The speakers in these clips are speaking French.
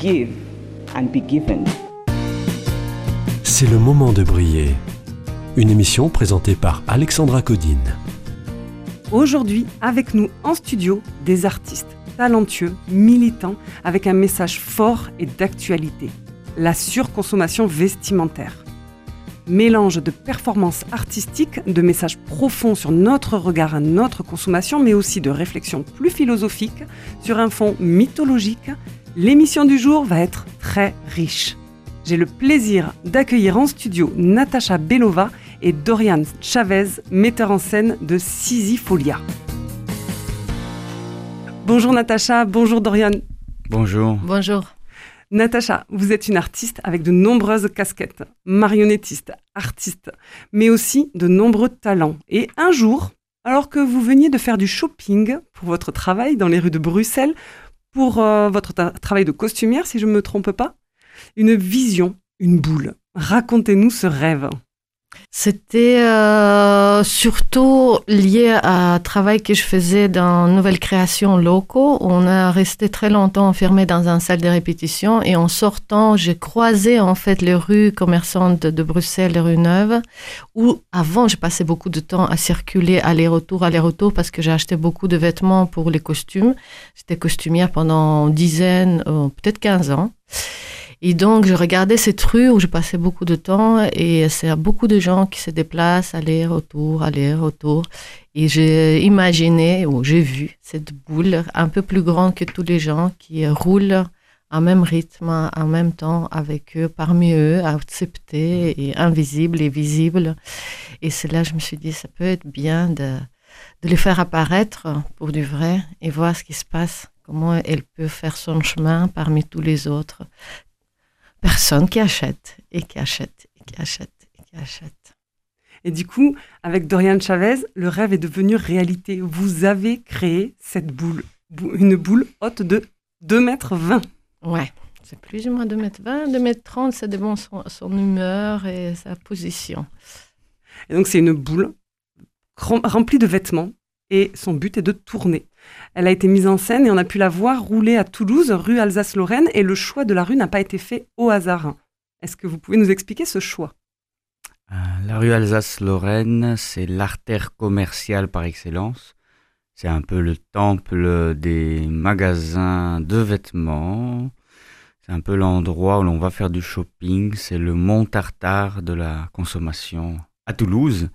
Give and be given. C'est le moment de briller. Une émission présentée par Alexandra Codine. Aujourd'hui, avec nous en studio, des artistes talentueux, militants, avec un message fort et d'actualité. La surconsommation vestimentaire. Mélange de performances artistiques, de messages profonds sur notre regard à notre consommation, mais aussi de réflexions plus philosophiques sur un fond mythologique, l'émission du jour va être très riche. J'ai le plaisir d'accueillir en studio Natacha Belova et Dorian Chavez, metteur en scène de Sisypholia. Bonjour Natacha, bonjour Dorian. Bonjour. Bonjour. Natacha, vous êtes une artiste avec de nombreuses casquettes, marionnettiste, artiste, mais aussi de nombreux talents. Et un jour, alors que vous veniez de faire du shopping pour votre travail dans les rues de Bruxelles, pour euh, votre travail de costumière, si je ne me trompe pas, une vision, une boule. Racontez-nous ce rêve. C'était euh, surtout lié à un travail que je faisais dans Nouvelles Créations locaux. On a resté très longtemps enfermé dans une salle de répétition et en sortant, j'ai croisé en fait les rues commerçantes de Bruxelles, les rues Neuves, où avant, j'ai passé beaucoup de temps à circuler aller-retour, aller-retour parce que j'ai acheté beaucoup de vêtements pour les costumes. J'étais costumière pendant une dizaine, euh, peut-être 15 ans. Et donc, je regardais cette rue où je passais beaucoup de temps et c'est beaucoup de gens qui se déplacent, aller-retour, aller-retour. Et j'ai imaginé, ou j'ai vu cette boule un peu plus grande que tous les gens qui roulent en même rythme, en même temps avec eux, parmi eux, acceptés et invisibles et visibles. Et c'est là je me suis dit, ça peut être bien de, de les faire apparaître pour du vrai et voir ce qui se passe, comment elle peut faire son chemin parmi tous les autres personnes qui achètent et qui achètent et qui achètent et qui achètent. Et du coup, avec Dorian Chavez, le rêve est devenu réalité. Vous avez créé cette boule, Bou- une boule haute de 2 mètres 20. Ouais, c'est plus ou moins 2 mètres 20, 2 mètres 30, ça dépend son, son humeur et sa position. Et donc, c'est une boule rem- remplie de vêtements et son but est de tourner. Elle a été mise en scène et on a pu la voir rouler à Toulouse, rue Alsace-Lorraine, et le choix de la rue n'a pas été fait au hasard. Est-ce que vous pouvez nous expliquer ce choix? Euh, La rue Alsace-Lorraine, c'est l'artère commerciale par excellence. C'est un peu le temple des magasins de vêtements. C'est un peu l'endroit où l'on va faire du shopping. C'est le mont Tartare de la consommation à Toulouse.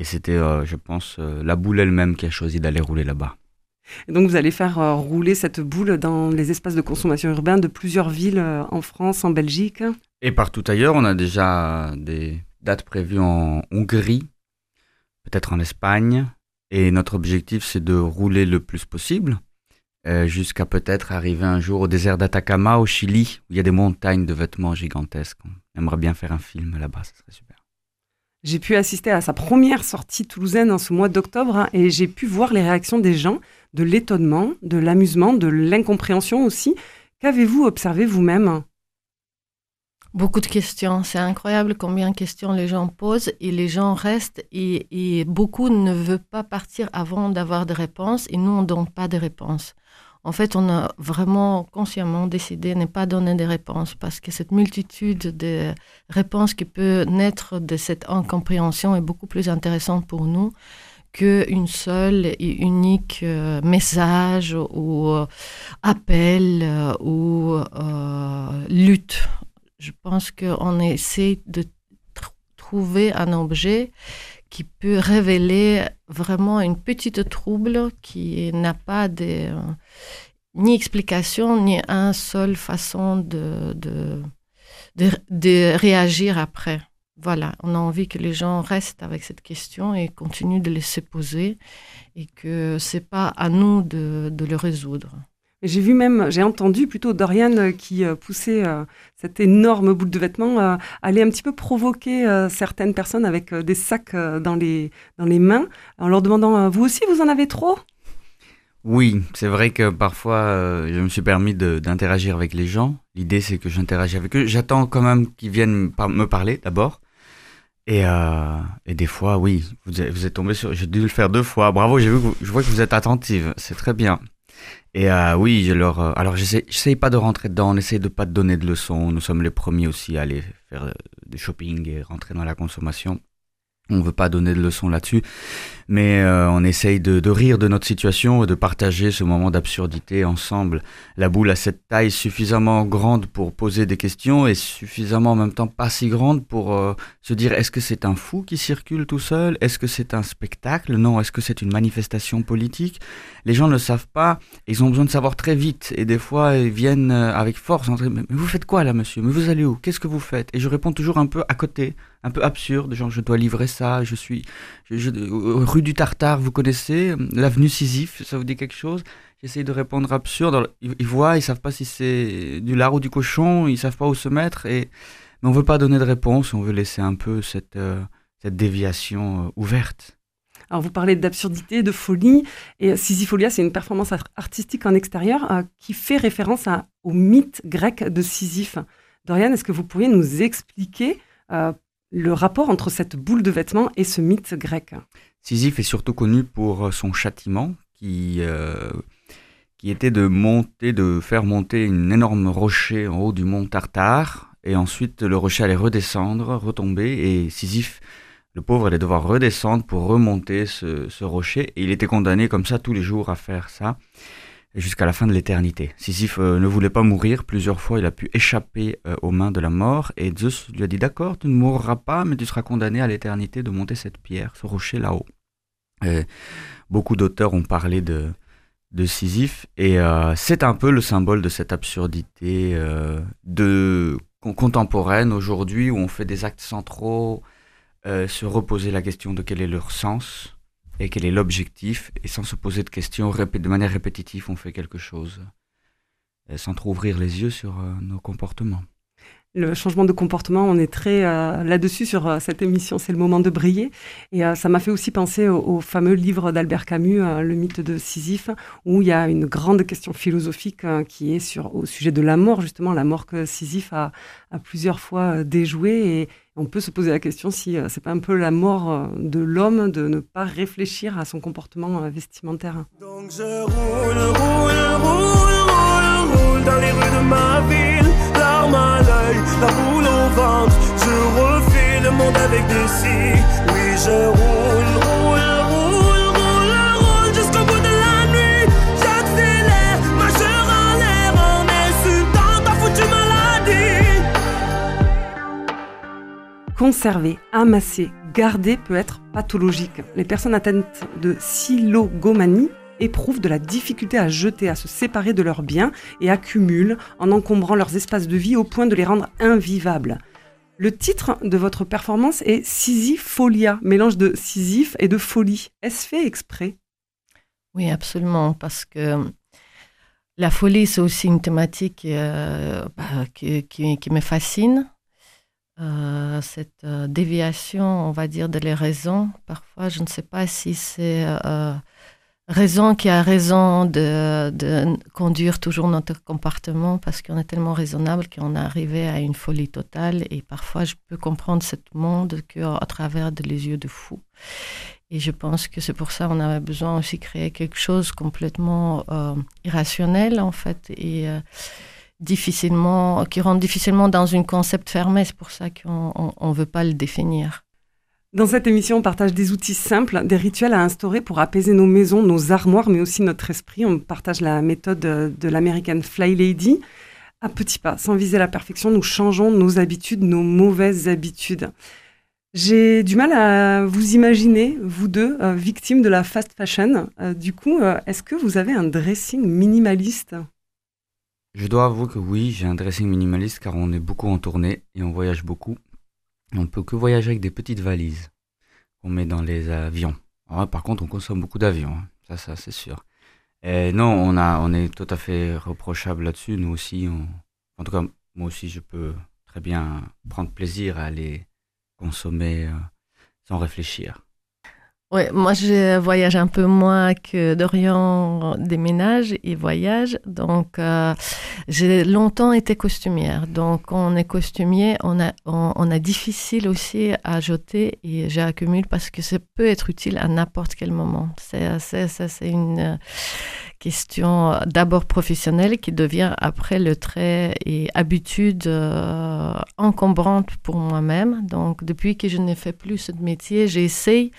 Et c'était, euh, je pense, euh, la boule elle-même qui a choisi d'aller rouler là-bas. Et donc, vous allez faire euh, rouler cette boule dans les espaces de consommation urbains de plusieurs villes en France, en Belgique. Et partout ailleurs, on a déjà des dates prévues en Hongrie, peut-être en Espagne. Et notre objectif, c'est de rouler le plus possible, jusqu'à peut-être arriver un jour au désert d'Atacama, au Chili, où il y a des montagnes de vêtements gigantesques. On aimerait bien faire un film là-bas, ça serait super. J'ai pu assister à sa première sortie toulousaine en ce mois d'octobre hein, et j'ai pu voir les réactions des gens, de l'étonnement, de l'amusement, de l'incompréhension aussi. Qu'avez-vous observé vous-même? Beaucoup de questions. C'est incroyable combien de questions les gens posent et les gens restent et, beaucoup ne veulent pas partir avant d'avoir des réponses et nous, on ne donne pas de réponses. En fait, on a vraiment consciemment décidé de ne pas donner des réponses parce que cette multitude de réponses qui peut naître de cette incompréhension est beaucoup plus intéressante pour nous qu'une seule et unique euh, message ou euh, appel euh, ou lutte. Je pense qu'on essaie de tr- trouver un objet qui peut révéler vraiment une petite trouble qui n'a pas de, ni explication, ni une seule façon de, de, de, réagir après. Voilà, on a envie que les gens restent avec cette question et continuent de les se poser et que c'est pas à nous de, de le résoudre. J'ai vu même, j'ai entendu plutôt Dorian euh, qui euh, poussait euh, cette énorme boule de vêtements aller un petit peu provoquer certaines personnes avec des sacs dans, les, dans les mains en leur demandant Vous aussi, vous en avez trop? Oui, c'est vrai que parfois je me suis permis d'interagir avec les gens. L'idée c'est que j'interagis avec eux. J'attends quand même qu'ils viennent me parler d'abord. Et, et des fois, oui, vous êtes, tombé sur. J'ai dû le faire deux fois. Bravo, je vois que vous êtes attentive. C'est très bien. Et euh, oui, je leur. euh, alors, j'essaie pas de rentrer dedans. On essaie de pas te donner de leçons. Nous sommes les premiers aussi à aller faire euh, du shopping et rentrer dans la consommation. On veut pas donner de leçons là-dessus, mais euh, on essaye de, rire de notre situation et de partager ce moment d'absurdité ensemble. La boule a cette taille suffisamment grande pour poser des questions et suffisamment en même temps pas si grande pour euh, se dire est-ce que c'est un fou qui circule tout seul? Est-ce que c'est un spectacle? Non. Est-ce que c'est une manifestation politique? Les gens ne savent pas. Ils ont besoin de savoir très vite et des fois ils viennent euh, avec force. en Mais vous faites quoi là, monsieur? Mais vous allez où? Qu'est-ce que vous faites? Et je réponds toujours un peu à côté, un peu absurde, genre je dois livrer ça. Je suis euh, du Tartare, vous connaissez l'avenue Sisyphe, ça vous dit quelque chose? J'essaye de répondre absurde. Ils, ils voient, ils savent pas si c'est du lard ou du cochon, ils savent pas où se mettre. Et mais on veut pas donner de réponse, on veut laisser un peu cette euh, cette déviation euh, ouverte. Alors, vous parlez d'absurdité, de folie. Et Sisypholia, c'est une performance ar- artistique en extérieur euh, qui fait référence au mythe grec de Sisyphe. Dorian, est-ce que vous pourriez nous expliquer euh, le rapport entre cette boule de vêtements et ce mythe grec? Sisyphe est surtout connu pour euh, son châtiment qui, euh, qui était de monter, de faire monter une énorme rocher en haut du mont Tartare, et ensuite le rocher allait redescendre, retomber, et Sisyphe, le pauvre, allait devoir redescendre pour remonter ce, ce rocher, et il était condamné comme ça tous les jours à faire ça, jusqu'à la fin de l'éternité. Sisyphe euh, ne voulait pas mourir, plusieurs fois il a pu échapper euh, aux mains de la mort, et Zeus lui a dit d'accord, tu ne mourras pas, mais tu seras condamné à l'éternité de monter cette pierre, ce rocher là-haut. Beaucoup d'auteurs ont parlé de, Sisyphe et euh, c'est un peu le symbole de cette absurdité contemporaine aujourd'hui où on fait des actes euh, se reposer la question de quel est leur sens et quel est l'objectif et sans se poser de questions de manière répétitive on fait quelque chose euh, sans trop ouvrir les yeux sur euh, nos comportements. le changement de comportement, on est très euh, là-dessus sur cette émission, c'est le moment de briller. Et ça m'a fait aussi penser au, fameux livre d'Albert Camus, Le mythe de Sisyphe, où il y a une grande question philosophique qui est sur, au sujet de la mort, justement, la mort que Sisyphe a, plusieurs fois déjouée. On peut se poser la question si euh, c'est pas un peu la mort euh, de l'homme de ne pas réfléchir à son comportement euh, vestimentaire. Donc je roule, roule, roule, roule, dans les rues de ma ville, larmes à l'œil, la boule au ventre. Je refais le monde avec des scies. Oui, je roule, Conserver, amasser, garder peut être pathologique. Les personnes atteintes de silogomanie éprouvent de la difficulté à jeter, à se séparer de leurs biens et accumulent en encombrant leurs espaces de vie au point de les rendre invivables. Le titre de votre performance est Sisypholia, mélange de Sisyphe et de folie. Est-ce fait exprès? Oui, absolument, parce que la folie, c'est aussi une thématique euh, bah, qui me fascine. Euh, cette euh, déviation, on va dire, de les raisons. Parfois, je ne sais pas si c'est euh, raison qui a raison de, conduire toujours notre comportement parce qu'on est tellement raisonnable qu'on est arrivé à une folie totale. Et parfois, je peux comprendre ce monde qu'à travers de les yeux de fou. Et je pense que c'est pour ça qu'on avait besoin aussi de créer quelque chose complètement irrationnel, en fait, difficilement, qui rentre difficilement dans un concept fermé. C'est pour ça qu'on ne veut pas le définir. Dans cette émission, on partage des outils simples, des rituels à instaurer pour apaiser nos maisons, nos armoires, mais aussi notre esprit. On partage la méthode de l'American Fly Lady. À petits pas, sans viser la perfection, nous changeons nos habitudes, nos mauvaises habitudes. J'ai du mal à vous imaginer, vous deux, euh, victimes de la fast fashion. Euh, du coup, euh, est-ce que vous avez un dressing minimaliste? Je dois avouer que oui, j'ai un dressing minimaliste car on est beaucoup en tournée et on voyage beaucoup. On peut que voyager avec des petites valises qu'on met dans les avions. Par contre, on consomme beaucoup d'avions, hein. ça, ça c'est sûr. Et non, on, a, on est tout à fait reprochable là-dessus. Nous aussi, on- en tout cas, moi aussi, je peux très bien prendre plaisir à les consommer euh, sans réfléchir. Oui, moi je voyage un peu moins que Dorian déménage et voyage. Donc euh, j'ai longtemps été costumière. Donc quand on est costumier, on a, on, a difficile aussi à jeter et j'accumule parce que ça peut être utile à n'importe quel moment. C'est, c'est, c'est une euh, question euh, d'abord professionnelle qui devient après le trait et habitude encombrante pour moi-même. Donc depuis que je n'ai fait plus ce métier, j'essaye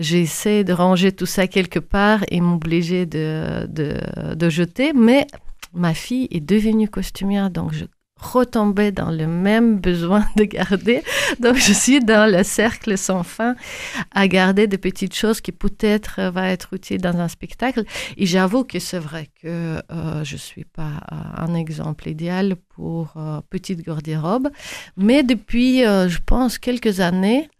J'essaie de ranger tout ça quelque part et m'obliger de, de, de jeter, mais ma fille est devenue costumière, donc je retombais dans le même besoin de garder. Donc je suis dans le cercle sans fin à garder des petites choses qui peut-être euh, va être utile dans un spectacle. Et j'avoue que c'est vrai que euh, je suis pas euh, un exemple idéal pour petite garde-robe, mais depuis, je pense, quelques années,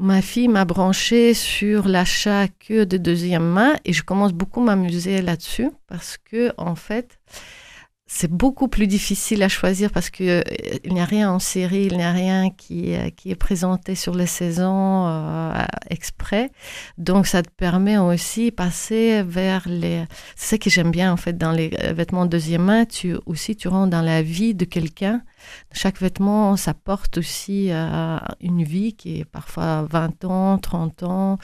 Ma fille m'a branché sur l'achat que de deuxième main et je commence beaucoup à m'amuser là-dessus parce que en fait, c'est beaucoup plus difficile à choisir parce que euh, il n'y a rien en série, il n'y a rien qui, euh, qui est présenté sur les saisons euh, exprès. Donc ça te permet aussi de passer vers les. C'est ça que j'aime bien en fait dans les vêtements de deuxième main. Tu aussi tu rentres dans la vie de quelqu'un. Chaque vêtement, ça porte aussi euh, une vie qui est parfois 20 ans, 30 ans,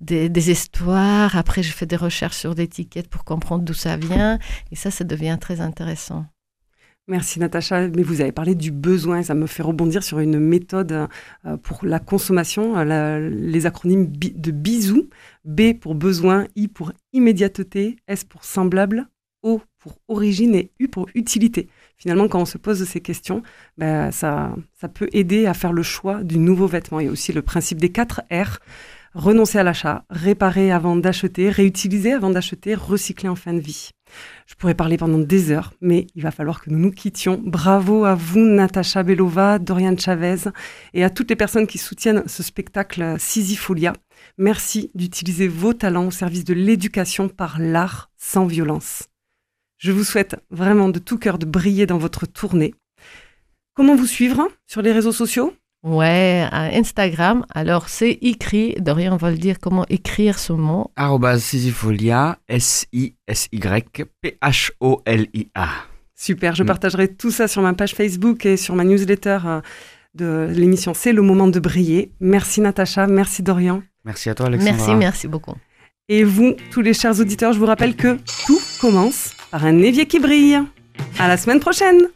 des, histoires. Après, je fais des recherches sur l'étiquette pour comprendre d'où ça vient. Et ça, ça devient très intéressant. Merci Natacha, mais vous avez parlé du besoin, ça me fait rebondir sur une méthode euh, pour la consommation, euh, les acronymes de bisous, B pour besoin, I pour immédiateté, S pour semblable, O pour origine et U pour utilité. Finalement, quand on se pose ces questions, ben, ça, peut aider à faire le choix du nouveau vêtement. Il y a aussi le principe des 4 R, renoncer à l'achat, réparer avant d'acheter, réutiliser avant d'acheter, recycler en fin de vie. Je pourrais parler pendant des heures, mais il va falloir que nous nous quittions. Bravo à vous, Natacha Belova, Dorian Chavez, et à toutes les personnes qui soutiennent ce spectacle Sisypholia. Merci d'utiliser vos talents au service de l'éducation par l'art sans violence. Je vous souhaite vraiment de tout cœur de briller dans votre tournée. Comment vous suivre sur les réseaux sociaux? Ouais, à Instagram. Alors, c'est écrit. Dorian va le dire comment écrire ce mot. Sisypholia, S-I-S-Y-P-H-O-L-I-A. Super, je Mm. partagerai tout ça sur ma page Facebook et sur ma newsletter euh, de l'émission C'est le moment de briller. Merci Natacha, merci Dorian. Merci à toi, Alexandra. Merci, merci beaucoup. Et vous, tous les chers auditeurs, je vous rappelle que tout commence par un évier qui brille. À la semaine prochaine!